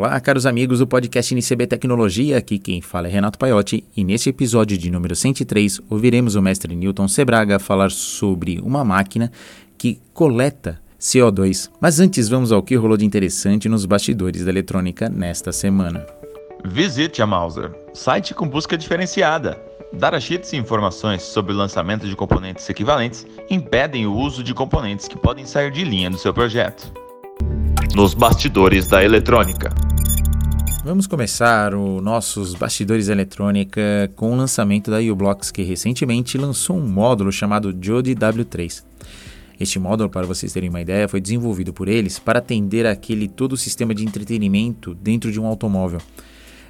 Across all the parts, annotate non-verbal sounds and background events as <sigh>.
Olá, caros amigos do podcast NCB Tecnologia, aqui quem fala é Renato Paiotti e neste episódio de número 103 ouviremos o mestre Newton Sebraga falar sobre uma máquina que coleta CO2. Mas antes vamos ao que rolou de interessante nos bastidores da eletrônica nesta semana. Visite a Mauser, site com busca diferenciada. Datasheets e informações sobre o lançamento de componentes equivalentes impedem o uso de componentes que podem sair de linha do seu projeto nos bastidores da eletrônica. Vamos começar os nossos bastidores eletrônica com o lançamento da uBlocks, que recentemente lançou um módulo chamado Jody W3. Este módulo, para vocês terem uma ideia, foi desenvolvido por eles para atender aquele todo o sistema de entretenimento dentro de um automóvel.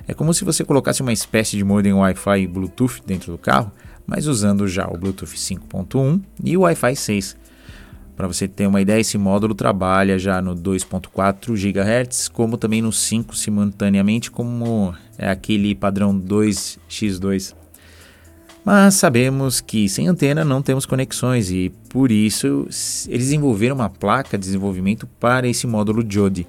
É como se você colocasse uma espécie de modem Wi-Fi e Bluetooth dentro do carro, mas usando já o Bluetooth 5.1 e o Wi-Fi 6. Para você ter uma ideia, esse módulo trabalha já no 2.4 GHz, como também no 5 simultaneamente, como é aquele padrão 2x2. Mas sabemos que sem antena não temos conexões e por isso eles desenvolveram uma placa de desenvolvimento para esse módulo Jody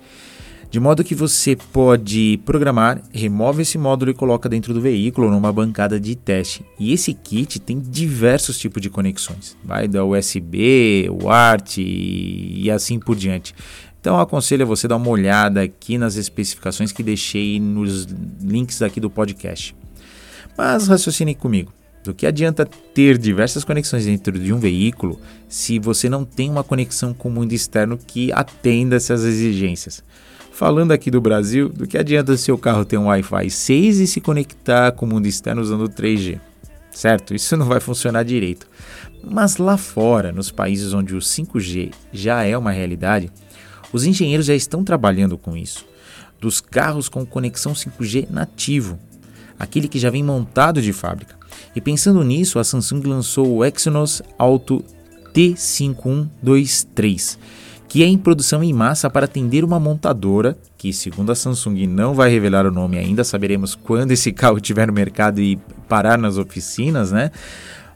de modo que você pode programar, remove esse módulo e coloca dentro do veículo numa bancada de teste. E esse kit tem diversos tipos de conexões, vai da USB, UART e assim por diante. Então aconselho a você dar uma olhada aqui nas especificações que deixei nos links aqui do podcast. Mas raciocine comigo. Do que adianta ter diversas conexões dentro de um veículo se você não tem uma conexão com o mundo externo que atenda essas exigências? Falando aqui do Brasil, do que adianta seu carro ter um Wi-Fi 6 e se conectar com o mundo externo usando 3G? Certo? Isso não vai funcionar direito. Mas lá fora, nos países onde o 5G já é uma realidade, os engenheiros já estão trabalhando com isso. Dos carros com conexão 5G nativo, aquele que já vem montado de fábrica. E pensando nisso, a Samsung lançou o Exynos Auto T5123 que é em produção em massa para atender uma montadora, que segundo a Samsung não vai revelar o nome ainda, saberemos quando esse carro <laughs> estiver no mercado e parar nas oficinas, né?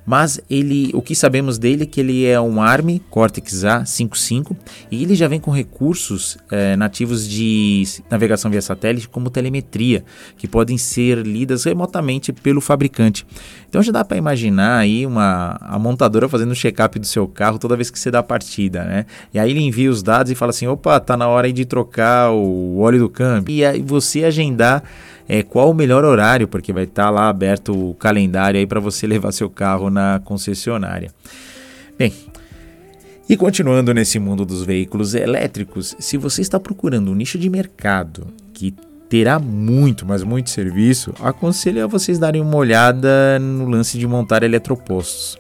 Mas ele, o que sabemos dele é que ele é um ARM Cortex A55 e ele já vem com recursos é, nativos de navegação via satélite como telemetria, que podem ser lidas remotamente pelo fabricante. Então já dá para imaginar aí uma a montadora fazendo um check-up do seu carro toda vez que você dá a partida, né? E aí ele envia os dados e fala assim, opa, tá na hora de trocar o óleo do câmbio. E aí você agendar é, qual o melhor horário, porque vai estar tá lá aberto o calendário aí para você <laughs> levar seu carro na concessionária. Bem, e continuando nesse mundo dos veículos elétricos, se você está procurando um nicho de mercado que terá muito, mas muito serviço, aconselho a vocês darem uma olhada no lance de montar eletropostos.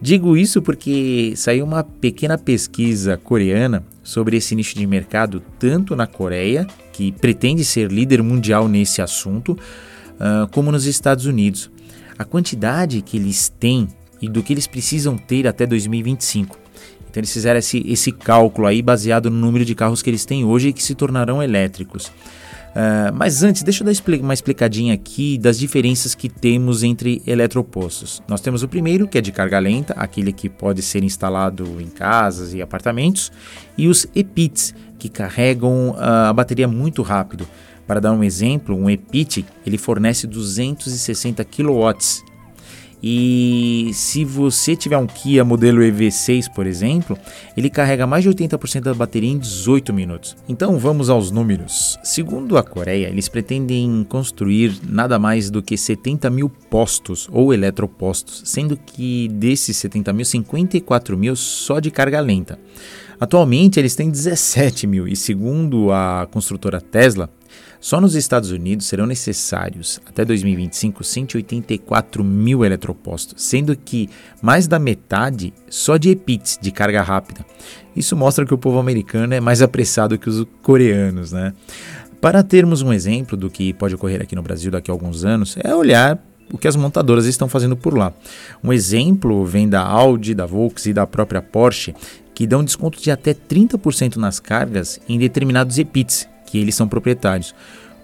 Digo isso porque saiu uma pequena pesquisa coreana sobre esse nicho de mercado, tanto na Coreia, que pretende ser líder mundial nesse assunto, uh, como nos Estados Unidos. A quantidade que eles têm e do que eles precisam ter até 2025. Então eles fizeram esse, esse cálculo aí baseado no número de carros que eles têm hoje e que se tornarão elétricos. Uh, mas antes, deixa eu dar uma explicadinha aqui das diferenças que temos entre eletropostos. Nós temos o primeiro, que é de carga lenta, aquele que pode ser instalado em casas e apartamentos, e os EPITs, que carregam uh, a bateria muito rápido. Para dar um exemplo, um EPIT ele fornece 260 kW e se você tiver um Kia modelo EV6, por exemplo, ele carrega mais de 80% da bateria em 18 minutos. Então vamos aos números. Segundo a Coreia, eles pretendem construir nada mais do que 70 mil postos ou eletropostos, sendo que desses 70 mil, 54 mil só de carga lenta. Atualmente eles têm 17 mil e segundo a construtora Tesla, só nos Estados Unidos serão necessários, até 2025, 184 mil eletropostos, sendo que mais da metade só de EPITs, de carga rápida. Isso mostra que o povo americano é mais apressado que os coreanos, né? Para termos um exemplo do que pode ocorrer aqui no Brasil daqui a alguns anos, é olhar o que as montadoras estão fazendo por lá. Um exemplo vem da Audi, da Volkswagen e da própria Porsche, que dão desconto de até 30% nas cargas em determinados EPITs, eles são proprietários.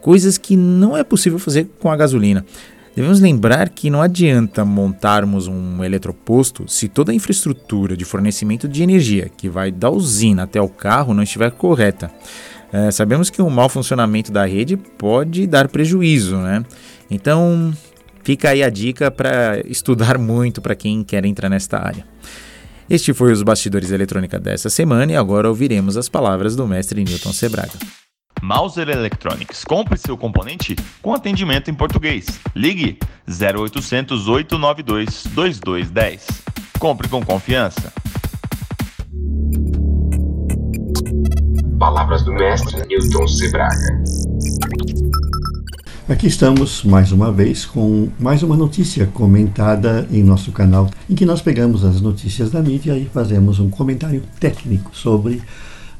Coisas que não é possível fazer com a gasolina. Devemos lembrar que não adianta montarmos um eletroposto se toda a infraestrutura de fornecimento de energia que vai da usina até o carro não estiver correta. É, sabemos que o mau funcionamento da rede pode dar prejuízo, né? Então, fica aí a dica para estudar muito para quem quer entrar nesta área. Este foi os bastidores eletrônica dessa semana e agora ouviremos as palavras do mestre Newton Sebraga. Mauser Electronics. Compre seu componente com atendimento em português. Ligue 0800 892 2210. Compre com confiança. Palavras do mestre Newton Sebraga. Aqui estamos mais uma vez com mais uma notícia comentada em nosso canal, em que nós pegamos as notícias da mídia e fazemos um comentário técnico sobre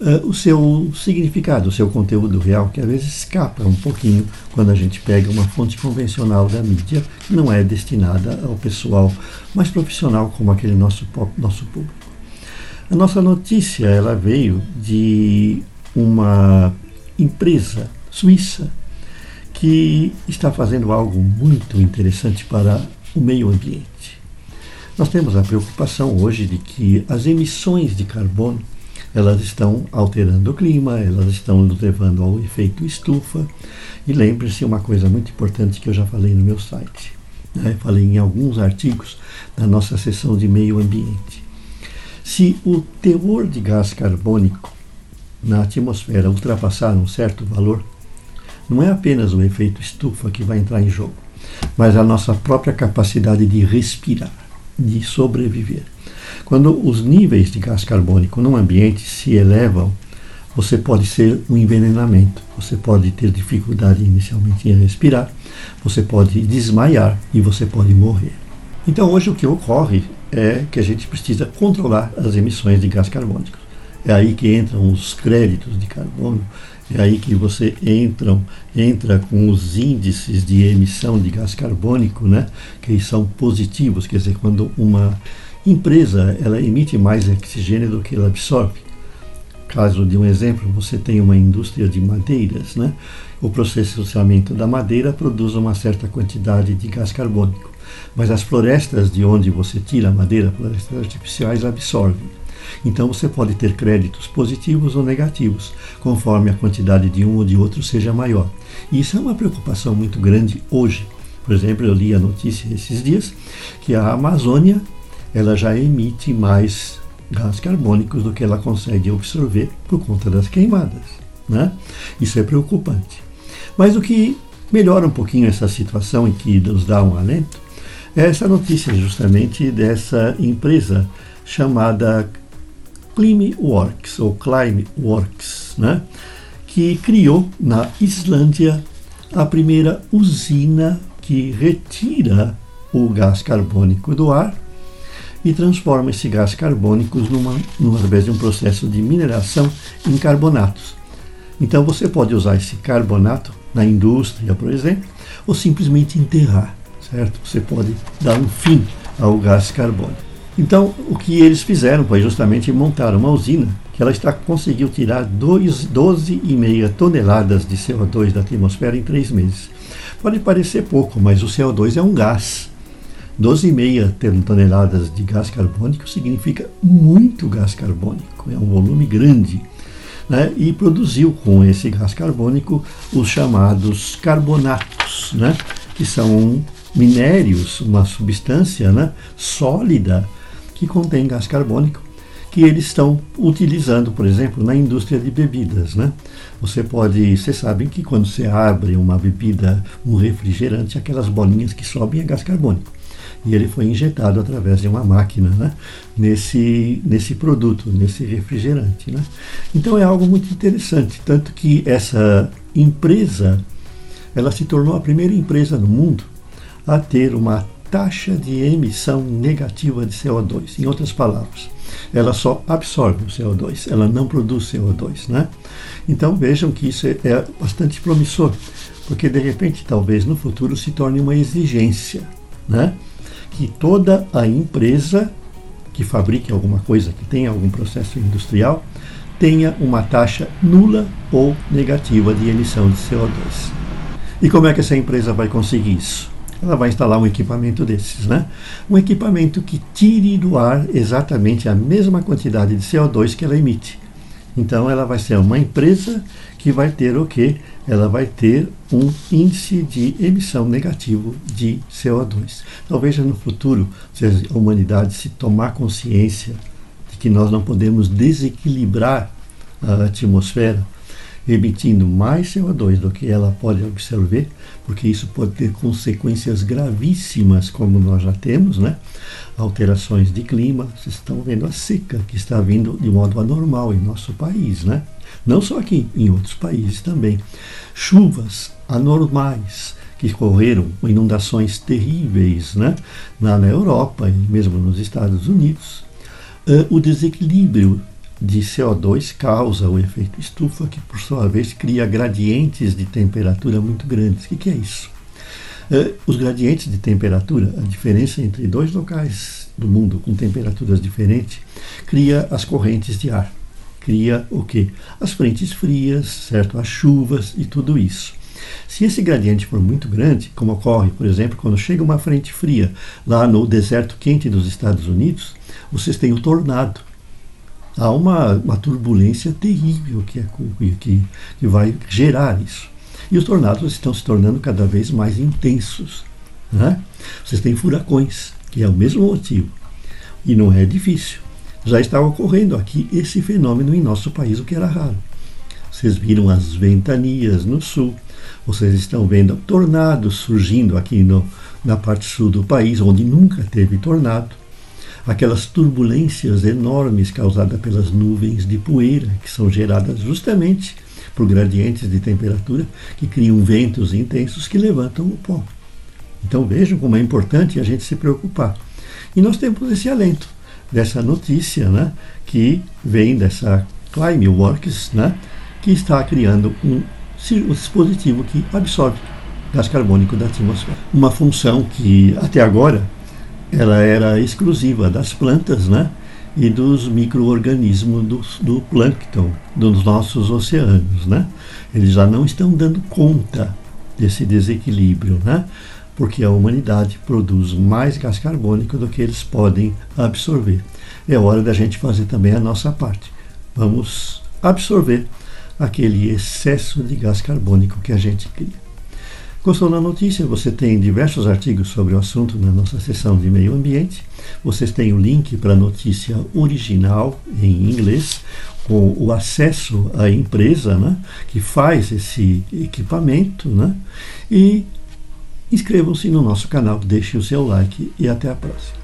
uh, o seu significado, o seu conteúdo real, que às vezes escapa um pouquinho quando a gente pega uma fonte convencional da mídia, que não é destinada ao pessoal mais profissional como aquele nosso, nosso público. A nossa notícia ela veio de uma empresa suíça que está fazendo algo muito interessante para o meio ambiente. Nós temos a preocupação hoje de que as emissões de carbono elas estão alterando o clima, elas estão levando ao efeito estufa. E lembre-se uma coisa muito importante que eu já falei no meu site. Né? Falei em alguns artigos da nossa seção de meio ambiente. Se o teor de gás carbônico na atmosfera ultrapassar um certo valor, não é apenas o efeito estufa que vai entrar em jogo, mas a nossa própria capacidade de respirar, de sobreviver. Quando os níveis de gás carbônico no ambiente se elevam, você pode ser um envenenamento, você pode ter dificuldade inicialmente em respirar, você pode desmaiar e você pode morrer. Então, hoje o que ocorre é que a gente precisa controlar as emissões de gás carbônico. É aí que entram os créditos de carbono, é aí que você entram, entra com os índices de emissão de gás carbônico, né, que são positivos, quer dizer, quando uma empresa ela emite mais oxigênio do que ela absorve. Caso de um exemplo, você tem uma indústria de madeiras, né? O processamento da madeira produz uma certa quantidade de gás carbônico, mas as florestas de onde você tira a madeira, florestas artificiais, absorvem. Então você pode ter créditos positivos ou negativos, conforme a quantidade de um ou de outro seja maior. E isso é uma preocupação muito grande hoje. Por exemplo, eu li a notícia esses dias que a Amazônia ela já emite mais gás carbônicos do que ela consegue absorver por conta das queimadas. Né? Isso é preocupante. Mas o que melhora um pouquinho essa situação e que nos dá um alento é essa notícia justamente dessa empresa chamada Climeworks ou Climeworks, né? que criou na Islândia a primeira usina que retira o gás carbônico do ar e transforma esse gás carbônico numa, numa, através de um processo de mineração em carbonatos. Então você pode usar esse carbonato na indústria, por exemplo, ou simplesmente enterrar, certo? Você pode dar um fim ao gás carbônico. Então, o que eles fizeram foi justamente montar uma usina que ela está conseguiu tirar 12,5 toneladas de CO2 da atmosfera em três meses. Pode parecer pouco, mas o CO2 é um gás. 12,5 toneladas de gás carbônico significa muito gás carbônico, é um volume grande. Né? E produziu com esse gás carbônico os chamados carbonatos, né? que são minérios, uma substância né? sólida que contém gás carbônico que eles estão utilizando, por exemplo, na indústria de bebidas, né? Você pode, vocês sabem que quando você abre uma bebida, um refrigerante, aquelas bolinhas que sobem é gás carbônico e ele foi injetado através de uma máquina né, nesse, nesse produto, nesse refrigerante. Né? Então é algo muito interessante, tanto que essa empresa ela se tornou a primeira empresa no mundo a ter uma taxa de emissão negativa de CO2. Em outras palavras, ela só absorve o CO2, ela não produz CO2. Né? Então vejam que isso é, é bastante promissor, porque de repente, talvez no futuro se torne uma exigência. Né? Que toda a empresa que fabrique alguma coisa, que tenha algum processo industrial, tenha uma taxa nula ou negativa de emissão de CO2. E como é que essa empresa vai conseguir isso? ela vai instalar um equipamento desses, né? Um equipamento que tire do ar exatamente a mesma quantidade de CO2 que ela emite. Então ela vai ser uma empresa que vai ter o quê? Ela vai ter um índice de emissão negativo de CO2. Talvez no futuro, se a humanidade se tomar consciência de que nós não podemos desequilibrar a atmosfera, emitindo mais CO2 do que ela pode absorver, porque isso pode ter consequências gravíssimas, como nós já temos, né? Alterações de clima, vocês estão vendo a seca que está vindo de modo anormal em nosso país, né? Não só aqui, em outros países também. Chuvas anormais que correram, inundações terríveis, né? Na, na Europa e mesmo nos Estados Unidos. Uh, o desequilíbrio de CO2 causa o efeito estufa, que por sua vez cria gradientes de temperatura muito grandes. O que, que é isso? Uh, os gradientes de temperatura, a diferença entre dois locais do mundo com temperaturas diferentes, cria as correntes de ar. Cria o que? As frentes frias, certo? As chuvas e tudo isso. Se esse gradiente for muito grande, como ocorre, por exemplo, quando chega uma frente fria lá no deserto quente dos Estados Unidos, vocês têm o tornado há uma, uma turbulência terrível que, é, que, que vai gerar isso. E os tornados estão se tornando cada vez mais intensos. Né? Vocês têm furacões, que é o mesmo motivo. E não é difícil. Já está ocorrendo aqui esse fenômeno em nosso país, o que era raro. Vocês viram as ventanias no sul, vocês estão vendo tornados surgindo aqui no, na parte sul do país, onde nunca teve tornado aquelas turbulências enormes causadas pelas nuvens de poeira, que são geradas justamente por gradientes de temperatura que criam ventos intensos que levantam o pó. Então vejam como é importante a gente se preocupar. E nós temos esse alento dessa notícia né, que vem dessa Climeworks, né, que está criando um, um dispositivo que absorve gás carbônico da atmosfera. Uma função que até agora ela era exclusiva das plantas, né? E dos micro-organismos do, do plâncton dos nossos oceanos, né? Eles já não estão dando conta desse desequilíbrio, né? Porque a humanidade produz mais gás carbônico do que eles podem absorver. É hora da gente fazer também a nossa parte. Vamos absorver aquele excesso de gás carbônico que a gente cria. Gostou da notícia? Você tem diversos artigos sobre o assunto na nossa seção de meio ambiente. Vocês têm o link para a notícia original em inglês, com o acesso à empresa né, que faz esse equipamento. Né, e inscrevam-se no nosso canal, deixem o seu like e até a próxima.